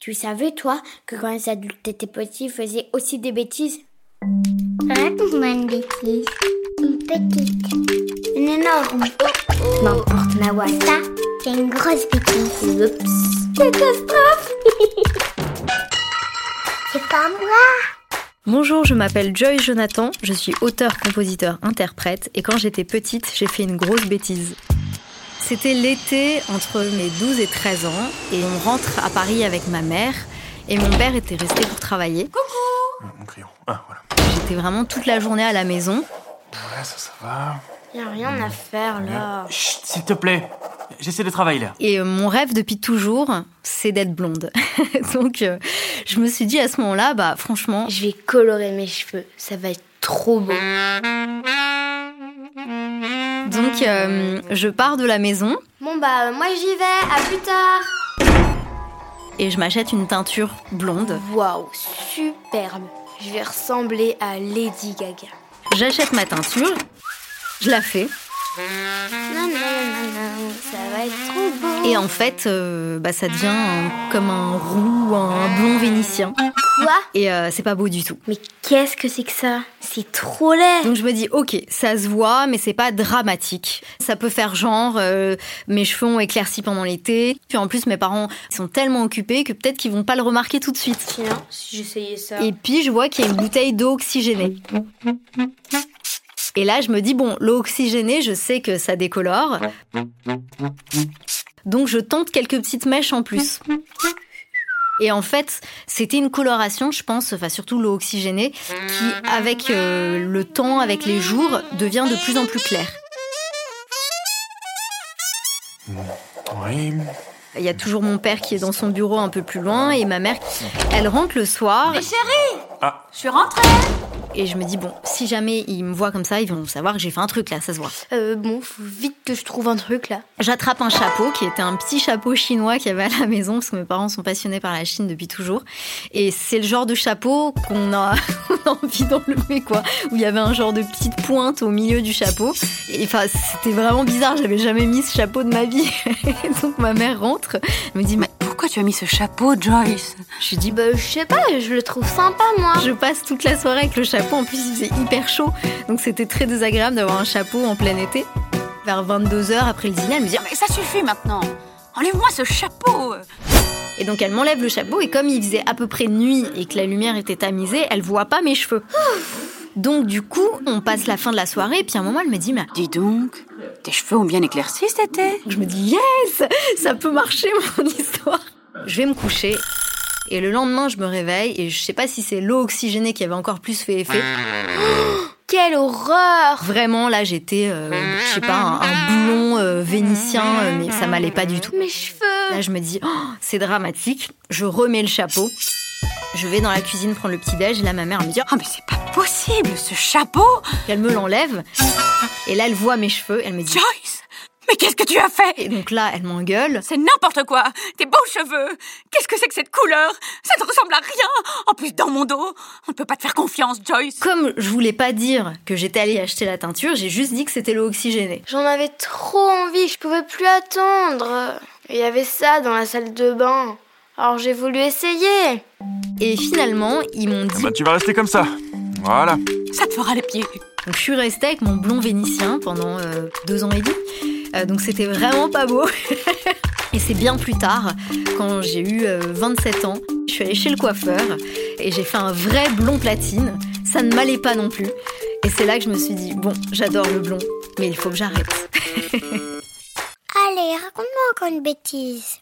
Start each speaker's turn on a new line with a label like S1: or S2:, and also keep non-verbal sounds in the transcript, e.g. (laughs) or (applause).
S1: Tu savais, toi, que quand les adultes étaient petits, ils faisaient aussi des bêtises?
S2: Raconte-moi une bêtise. Une petite.
S1: Une énorme.
S2: N'importe ma voix. Ça, c'est une grosse bêtise.
S1: Oups.
S2: Catastrophe (laughs) C'est pas moi
S3: Bonjour, je m'appelle Joy Jonathan, je suis auteur, compositeur, interprète et quand j'étais petite, j'ai fait une grosse bêtise. C'était l'été entre mes 12 et 13 ans et on rentre à Paris avec ma mère et mon père était resté pour travailler.
S4: Ah, Mon crayon. Ah, voilà.
S3: J'étais vraiment toute la journée à la maison.
S4: Ouais, ça, ça va.
S1: Y a rien à faire là.
S4: Chut, s'il te plaît. J'essaie de travailler là.
S3: Et euh, mon rêve depuis toujours, c'est d'être blonde. (laughs) Donc euh, je me suis dit à ce moment-là, bah franchement,
S1: Je vais colorer mes cheveux. Ça va être trop beau.
S3: Donc euh, je pars de la maison
S1: Bon bah, moi j'y vais. À plus tard.
S3: et je m'achète une teinture blonde.
S1: Waouh, superbe. Je vais ressembler à Lady Gaga.
S3: J'achète ma teinture, je la fais
S1: Non, non, non, non, ça va être trop beau.
S3: et en fait, euh, bah ça devient un- comme un roux, un blond vénitien.
S1: Quoi?
S3: Et euh, c'est pas beau du tout.
S1: Mais qu'est-ce que c'est que ça? C'est trop laid.
S3: Donc je me dis, ok, ça se voit, mais c'est pas dramatique. Ça peut faire genre, euh, mes cheveux ont éclairci pendant l'été. Puis en plus, mes parents sont tellement occupés que peut-être qu'ils vont pas le remarquer tout de suite.
S1: Tiens, si j'essayais ça.
S3: Et puis je vois qu'il y a une bouteille d'eau oxygénée. Et là, je me dis, bon, l'eau oxygénée, je sais que ça décolore. Donc je tente quelques petites mèches en plus. Et en fait, c'était une coloration, je pense, enfin surtout l'eau oxygénée, qui, avec euh, le temps, avec les jours, devient de plus en plus claire.
S4: Oui.
S3: Il y a toujours mon père qui est dans son bureau un peu plus loin et ma mère, elle rentre le soir.
S4: Ah,
S5: Je suis rentrée
S3: Et je me dis, bon, si jamais ils me voient comme ça, ils vont savoir que j'ai fait un truc là, ça se voit.
S1: Euh, bon, faut vite que je trouve un truc là.
S3: J'attrape un chapeau qui était un petit chapeau chinois qu'il y avait à la maison parce que mes parents sont passionnés par la Chine depuis toujours. Et c'est le genre de chapeau qu'on a, (laughs) envie d'enlever quoi. Où il y avait un genre de petite pointe au milieu du chapeau. Et enfin, c'était vraiment bizarre. J'avais jamais mis ce chapeau de ma vie. (laughs) Et donc ma mère rentre, elle me dit, mais
S5: Pourquoi tu as mis ce chapeau, Joyce
S3: je lui dis,
S1: Bah, je sais pas, je le trouve sympa moi.
S3: Je passe toute la soirée avec le chapeau. En plus, il faisait hyper chaud. Donc, c'était très désagréable d'avoir un chapeau en plein été. Vers 22h après le dîner, elle me dit
S5: Mais ça suffit maintenant Enlève-moi ce chapeau
S3: Et donc, elle m'enlève le chapeau. Et comme il faisait à peu près nuit et que la lumière était tamisée, elle voit pas mes cheveux. Donc, du coup, on passe la fin de la soirée. Et puis, à un moment, elle me dit Mais
S5: Dis donc, tes cheveux ont bien éclairci cet été
S3: je me dis Yes Ça peut marcher, mon (laughs) histoire. Je vais me coucher. Et le lendemain, je me réveille. Et je sais pas si c'est l'eau oxygénée qui avait encore plus fait effet. (gasps)
S1: Quelle horreur
S3: Vraiment, là, j'étais, euh, je sais pas, un, un blond euh, vénitien, euh, mais ça m'allait pas du tout.
S1: Mes cheveux
S3: Là, je me dis, oh, c'est dramatique. Je remets le chapeau. Je vais dans la cuisine prendre le petit-déj. Et là, ma mère me dit,
S5: Oh mais c'est pas possible, ce chapeau
S3: elle me l'enlève. Et là, elle voit mes cheveux. Elle me dit,
S5: Joyce Mais qu'est-ce que tu as fait?
S3: Et donc là, elle m'engueule.
S5: C'est n'importe quoi Tes beaux cheveux Qu'est-ce que c'est que cette couleur? Ça ne ressemble à rien En plus, dans mon dos On ne peut pas te faire confiance, Joyce
S3: Comme je voulais pas dire que j'étais allée acheter la teinture, j'ai juste dit que c'était l'eau oxygénée.
S1: J'en avais trop envie, je pouvais plus attendre. Il y avait ça dans la salle de bain. Alors j'ai voulu essayer.
S3: Et finalement, ils m'ont dit,
S4: bah tu vas rester comme ça. Voilà.
S5: Ça te fera les pieds
S3: Donc je suis restée avec mon blond vénitien pendant euh, deux ans et demi. Euh, donc c'était vraiment pas beau. (laughs) et c'est bien plus tard, quand j'ai eu euh, 27 ans, je suis allée chez le coiffeur et j'ai fait un vrai blond platine. Ça ne m'allait pas non plus. Et c'est là que je me suis dit, bon, j'adore le blond, mais il faut que j'arrête. (laughs)
S2: Allez, raconte-moi encore une bêtise.